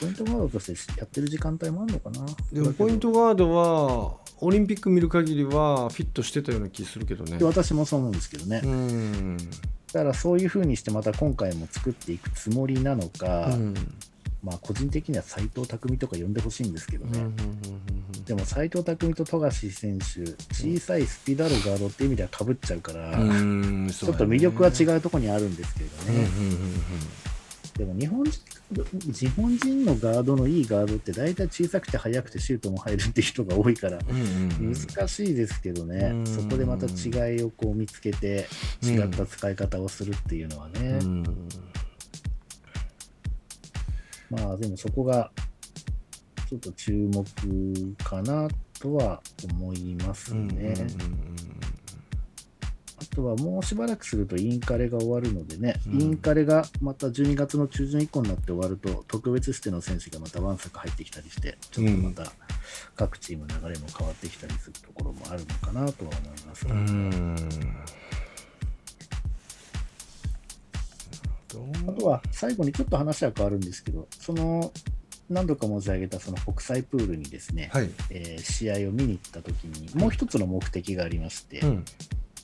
ポイントガードとしてやってる時間帯もあるのかな？でもポイントガードはオリンピック見る限りはフィットしてたような気するけどね。で私もそう思うんですけどね、うん。だからそういう風にしてまた今回も作っていくつもりなのか、うん。まあ個人的には斎藤匠とか呼んでほしいんですけどね、うんうんうんでも斎藤匠と富樫選手、小さいスピードあるガードって意味ではかぶっちゃうから、うんうんちょっと魅力は違うところにあるんですけれどね、うんうんうん。でも日本人日本人のガードのいいガードって大体小さくて速くてシュートも入るって人が多いからうんうんうん。難しいですけどね、うん。そこでまた違いをこう見つけて違った使い方をするっていうのはね、うん。まあでもそこがちょっと注目かなとは思いますうんね。うんうん。あとはもうしばらくするとインカレが終わるのでね、うん。インカレがまた12月の中旬以降になって終わると、特別指定の選手がまたワンサク入ってきたりして、ちょっとまた各チーム流れも変わってきたりするところもあるのかなとは思います。が、うん。あとは最後にちょっと話は変わるんですけど、その何度か申し上げたその国際プールにですね、はい。えー試合を見に行った時に、もう一つの目的がありまして、うん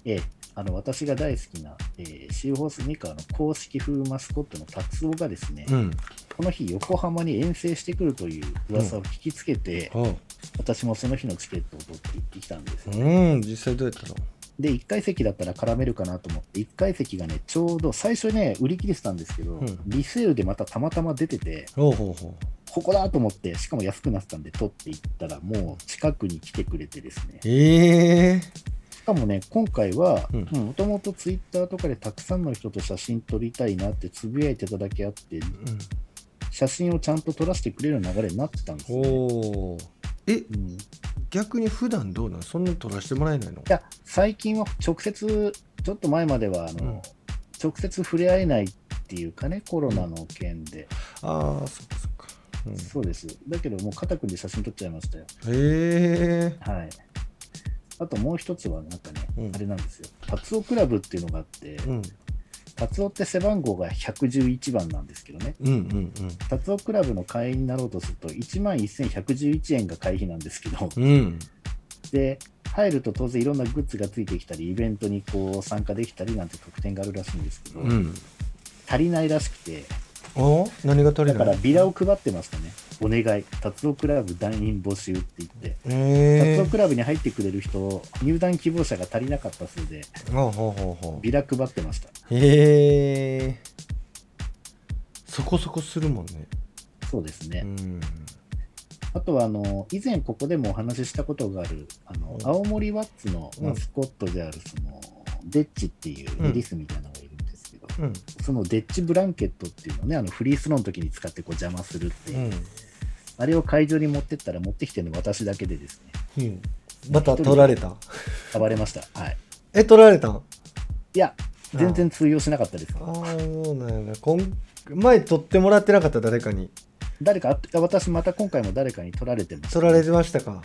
えーあの私が大好きな、えーシーホースミカの公式風マスコットの達夫がですね、うん。この日、横浜に遠征してくるという噂を聞きつけて、あ私もその日のチケットを取って行ってきたんですよ。うん。実際どうやったの？で、1階席だったら絡めるかなと思って、1階席がね、ちょうど最初ね、売り切れてたんですけど、うん。リセールでまたたまたま出てて、ほうほうほここだと思って、しかも安くなってたんで、取っていったら、もう近くに来てくれてですね。う。ええしかもね、今回は、うん。もともとツイッターとかでたくさんの人と写真撮りたいなってつぶやいてただけあって、写真をちゃんと撮らせてくれる流れになってたんですよ、ね。えうん。い逆に普段どうなの？そんな撮らせてもらえないの？や、最近は直接、ちょっと前まではあの、うん。直接触れ合えないっていうかね、コロナの件で、ああそっかそっか、うん、そうです。だけど、もう肩組んで写真撮っちゃいましたよ。へえはい。あともう一つは、なんかね、うん。あれなんですよ。達夫クラブっていうのがあって、うん。達夫って背番号が111番なんですけどね。うんうん達夫クラブの会員になろうとすると、1万1111円が会費なんですけど、うんうん。で、入ると当然いろんなグッズがついてきたり、イベントにこう参加できたりなんて特典があるらしいんですけど、うん。足りないらしくて、あ何が足りない？だからビラを配ってましたね。お願い、達夫クラブ団員募集って言って、達へえ夫クラブに入ってくれる人、入団希望者が足りなかったそうで、ほうほうほうほビラ配ってました。うへえそこそこするもんね。そうですね。うん。あとはあの以前ここでもお話ししたことがあるあのうん。青森ワッツのマスコットであるそのデッチっていううん。リリスみたいなうん。そのデッチブランケットっていうのをねあのフリースローの時に使ってこう邪魔するっていう、うん。あれを会場に持ってったら持ってきてるの私だけでですね。うん。また取られた？暴れました。はい。え取られた？んいや全然通用しなかったです。ああそうなんやなこん前取ってもらってなかった？誰かに。誰かあ私また今回も誰かに取られてました。取られてましたか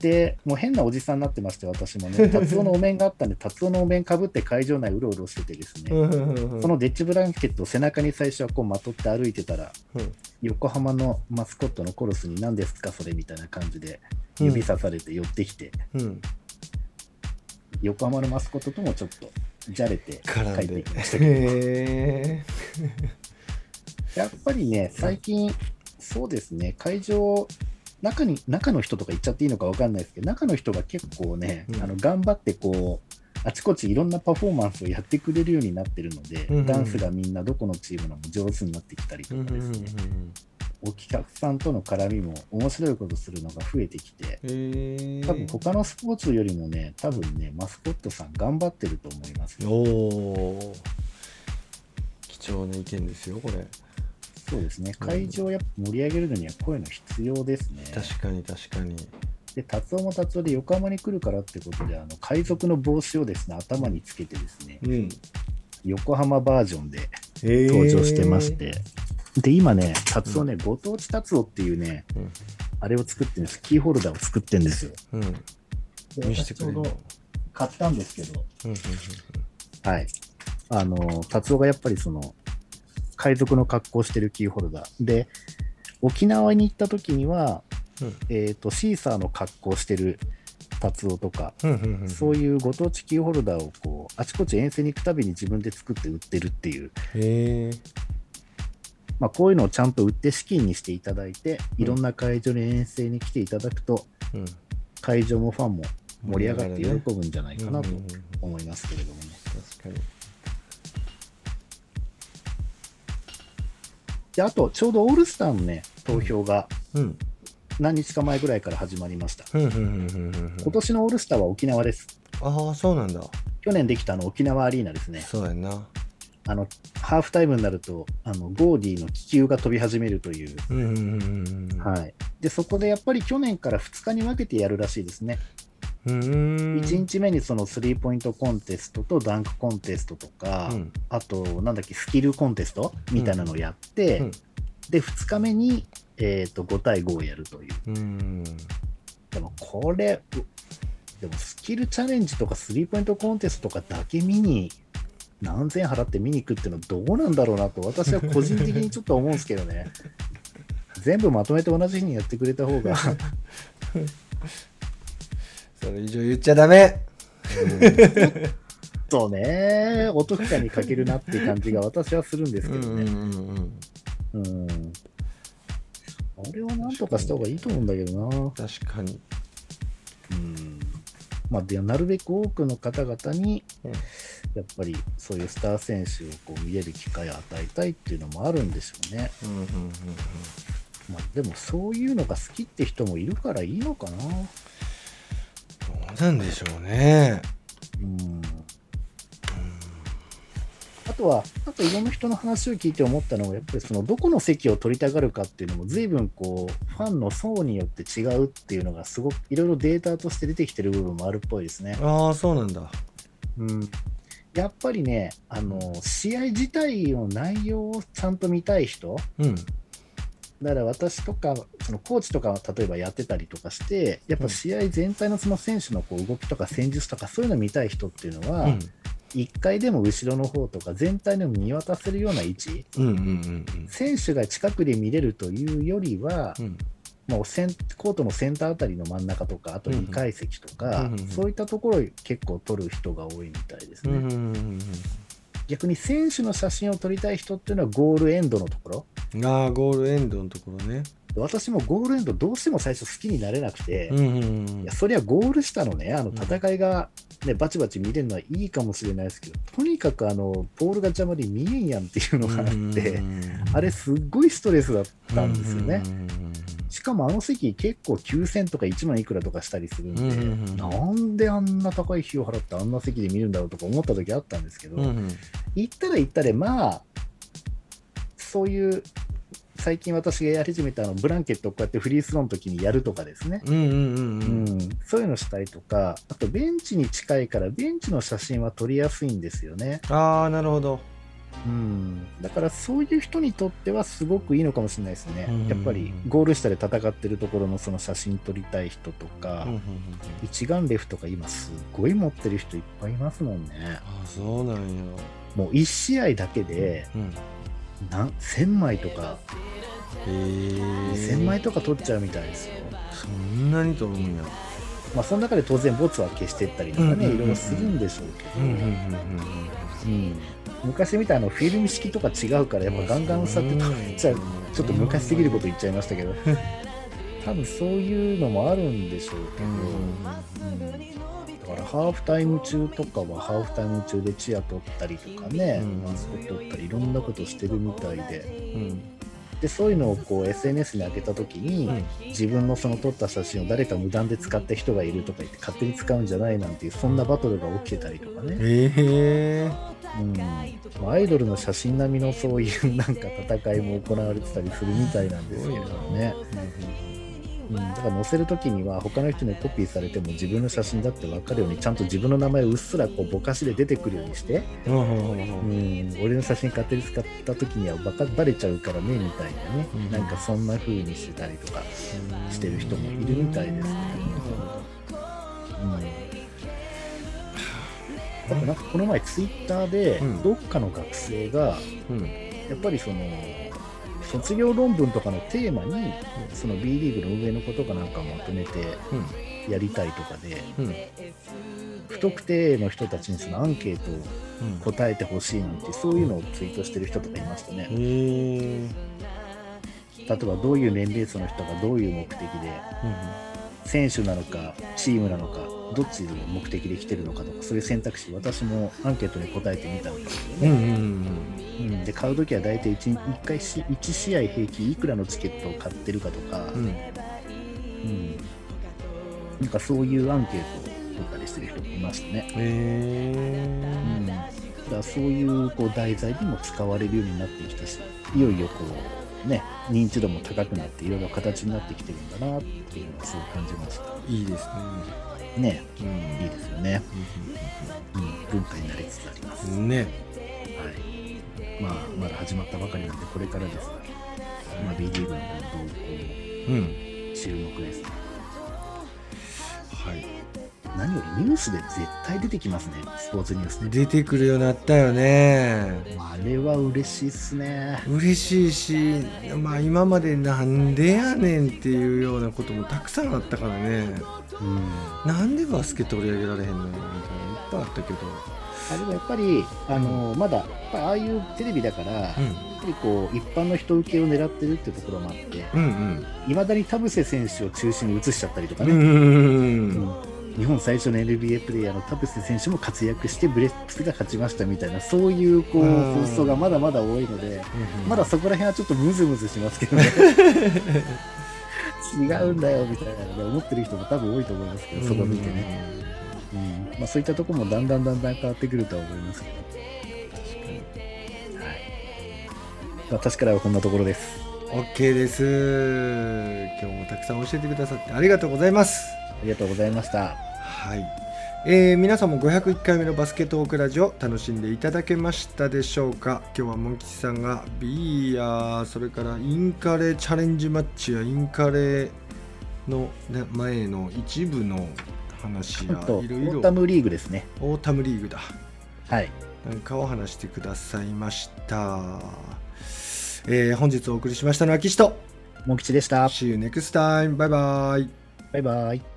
でもう変なおじさんになってまして私もね。*laughs* 達夫のお面があったんで達夫のお面かぶって会場内うろうろしててですね、そのデッチブランケットを背中に最初はこうまとって歩いてたら、うん。横浜のマスコットのコロスに何ですかそれみたいな感じでうん。指さされて寄ってきて、うん。横浜のマスコットともちょっとじゃれて帰ってきましたけど、やっぱりね、最近、そうですね、会場、中に中の人とか言っちゃっていいのか分かんないですけど、中の人が結構ね、うん。あの頑張ってこう、あちこちいろんなパフォーマンスをやってくれるようになってるので、うんうんダンスがみんなどこのチームのも上手になってきたりとうんうんうんかですね、お客さんとの絡みも面白いことするのが増えてきて、多分他のスポーツよりもね、多分ね、マスコットさん頑張ってると思いますよ。おお貴重な意見ですよこれそうですね、会場をやっぱ盛り上げるのにはこういうの必要ですね。確かに確かにで、達夫も達夫で横浜に来るからってことで、あの海賊の帽子をですね、頭につけてですね、うん。横浜バージョンでへ登場してまし。て、で、今ね、達夫ね、ご当地達夫っていうね、うんあれを作ってるんです。キーホルダーを作ってるんですよ。うん。で私ちょうど買ったんですけど、うんうんはい。あの、達夫がやっぱりその、海賊の格好してるキーホルダー。で、沖縄に行った時には、うんえっ、と、シーサーの格好してる達夫とか、うんうんうんうん。そういうご当地キーホルダーをこう、あちこち遠征に行くたびに自分で作って売ってるっていう。まあ、こういうのをちゃんと売って資金にしていただいて、いろんな会場に遠征に来ていただくと、うん。会場もファンも盛り上がって喜ぶんじゃないかなと思いますけれどもね。確かに。で、あと、ちょうどオールスターのね、投票がうん。何日か前ぐらいから始まりました。今年のオールスターは沖縄です。ああ、そうなんだ。去年できたあの沖縄アリーナですね。そうやんな。あの、ハーフタイムになると、あの、ゴーディーの気球が飛び始めるという。はい。で、そこでやっぱり去年から2日に分けてやるらしいですね。うーん。1日目にそのスリーポイントコンテストとダンクコンテストとか、うんあと、なんだっけ、スキルコンテストみたいなのをやって、うんで、2日目に、えっ、と、5対5をやるという。うん。でも、これ、うでも、スキルチャレンジとかスリーポイントコンテストとかだけ見に、何千円払って見に行くっていうのはどうなんだろうなと、私は個人的にちょっと思うんですけどね。全部まとめて同じ日にやってくれた方が、それ以上言っちゃダメ。そうね、お得感に欠けるなって感じが私はするんですけどね。うんうん。うん。あれはなんとかした方がいいと思うんだけどな。確かに。うん。まあ、でなるべく多くの方々に、うんやっぱりそういうスター選手をこう見れる機会を与えたいっていうのもあるんでしょうね。うんうんうんうん。まあ、でもそういうのが好きって人もいるからいいのかな。どうなんでしょうね。うん。あとは、なんかいろんな人の話を聞いて思ったのは、やっぱりそのどこの席を取りたがるかっていうのも、随分こう、ファンの層によって違うっていうのが、すごくいろいろデータとして出てきてる部分もあるっぽいですね。ああ、そうなんだ。うん。やっぱりね、あの、試合自体の内容をちゃんと見たい人、うん。だから私とか、そのコーチとかは例えばやってたりとかして、やっぱ試合全体のその選手のこう動きとか戦術とかそういうの見たい人っていうのは、うん。1回でも後ろの方とか全体の見渡せるような位置、うんうんうん選手が近くで見れるというよりはう、ん。もうセンコートのセンターあたりの真ん中とか、あと2階席とか、うんうんそういったところを結構撮る人が多いみたいですね。うんうんうん逆に選手の写真を撮りたい人っていうのはゴールエンドのところ。うん。ああ、ゴールエンドのところね。私もゴールエンドどうしても最初好きになれなくて、うんうんうんいやそりゃゴール下のね、あの戦いが、ね、バチバチ見れるのはいいかもしれないですけど、とにかくあのポールが邪魔で見えんやんっていうのがあって、あれすっごいストレスだったんですよね。しかもあの席結構9000とか1万いくらとかしたりするんで、うんうんうんなんであんな高い費用払ってあんな席で見るんだろうとか思った時あったんですけど、うんうん。行ったら行ったで、まあ、そういう、最近私がやり始めたあのブランケットをこうやってフリースローの時にやるとかですね、うんうんうんううん。ん、そういうのしたりとか、あとベンチに近いから、ベンチの写真は撮りやすいんですよね。ああなるほどうん、だからそういう人にとってはすごくいいのかもしれないですね。うん。やっぱりゴール下で戦ってるところのその写真撮りたい人とか、うんうんうん一眼レフとか今すごい持ってる人いっぱいいますもんね。ああそうなんやもう1試合だけでうん何1000枚とか。へえ2000枚とか撮っちゃうみたいですよ。そんなに取るんや。まあその中で当然ボツは消していったりとかね、いろいろするんでしょうけど、昔みたいなフィルム式とか違うからやっぱガンガンさって撮っちゃう *laughs* ちょっと昔すぎること言っちゃいましたけど。多分そういうのもあるんでしょうけど、うん。だからハーフタイム中とかはハーフタイム中でチア撮ったりとかね、うん。マスコット撮ったりいろんなことしてるみたいで。うんでそういうのをこう SNS に上げた時に、うん。自分のその撮った写真を誰か無断で使った人がいるとか言って勝手に使うんじゃないなんていうそんなバトルが起きてたりとかね、へえうん。まあアイドルの写真並みのそういうなんか戦いも行われてたりするみたいなんですけれどもね、うん、だから載せるときには他の人にコピーされても自分の写真だって分かるようにちゃんと自分の名前をうっすらこうぼかしで出てくるようにして、うんうんうんううんん、俺の写真勝手に使ったときにはバカバレちゃうからねみたいなね、うん。なんかそんな風にしてたりとかしてる人もいるみたいですね。うん。あとなんかこの前ツイッターでうん。どっかの学生がうん。やっぱりその卒業論文とかのテーマにその B リーグの運営のことかなんかまとめてうん。やりたいとかでうん。うん不特定の人たちにそのアンケートを答えてほしいなんてそういうのをツイートしてる人とかいましたね。例えばどういう年齢層の人がどういう目的で選手なのかチームなのかどっちの目的で来てるのかとかそういう選択肢私もアンケートに答えてみたんですけどね、うんうんうん、で買うときは大体 1, 1回し1試合平均いくらのチケットを買ってるかとか、うん。うんうん、なんかそういうアンケートを取ったりしてる人もいましたね。へえうん、だからそういうこう題材にも使われるようになってきたし、いよいよこう、ね、認知度も高くなって、いろいろ形になってきてるんだなっていうのはすごい感じました。いいですね、ねいいですよね。うん、文化になりつつあります。うんねはい。まあ、まだ始まったばかりなんで、これからですが、まあ、B リーグの動向うんも注目ですね。はい何よりニュースで絶対出てきますね、スポーツニュースで。出てくるようになったよね。あれは嬉しいっすね。嬉しいしまあ今までなんでやねんっていうようなこともたくさんあったからね。うん。なんでバスケ取り上げられへんのよみたいないっぱいあったけど。あれはやっぱり、あのまだ、ああいうテレビだから、やっぱりこう一般の人受けを狙ってるっていうところもあって、うんうん。いまだに田臥選手を中心に移しちゃったりとかね、うんうんうん。うん日本最初の NBA プレーヤーの田臥選手も活躍して、ブレックスが勝ちましたみたいな、そういうこううん放送がまだまだ多いので、うんまだそこら辺はちょっとムズムズしますけどね。*laughs* 違うんだよみたいなね思ってる人も多分多いと思いますけど、そこ見てね。うんまあ、そういったところもだんだんだんだん変わってくるとは思いますけど。はい。私からはこんなところです。OK です今日もたくさん教えてくださってありがとうございますありがとうございました。はい、えー皆さんも501回目のバスケットークラジオ楽しんでいただけましたでしょうか？今日はモン吉さんが B やそれからインカレチャレンジマッチやインカレのね前の一部の話やいろいろータムリーグですね。オータムリーグだはい。なんかを話してくださいました、えー本日お送りしましたのは岸とモン吉でした。See you next time バイバイバイバイ。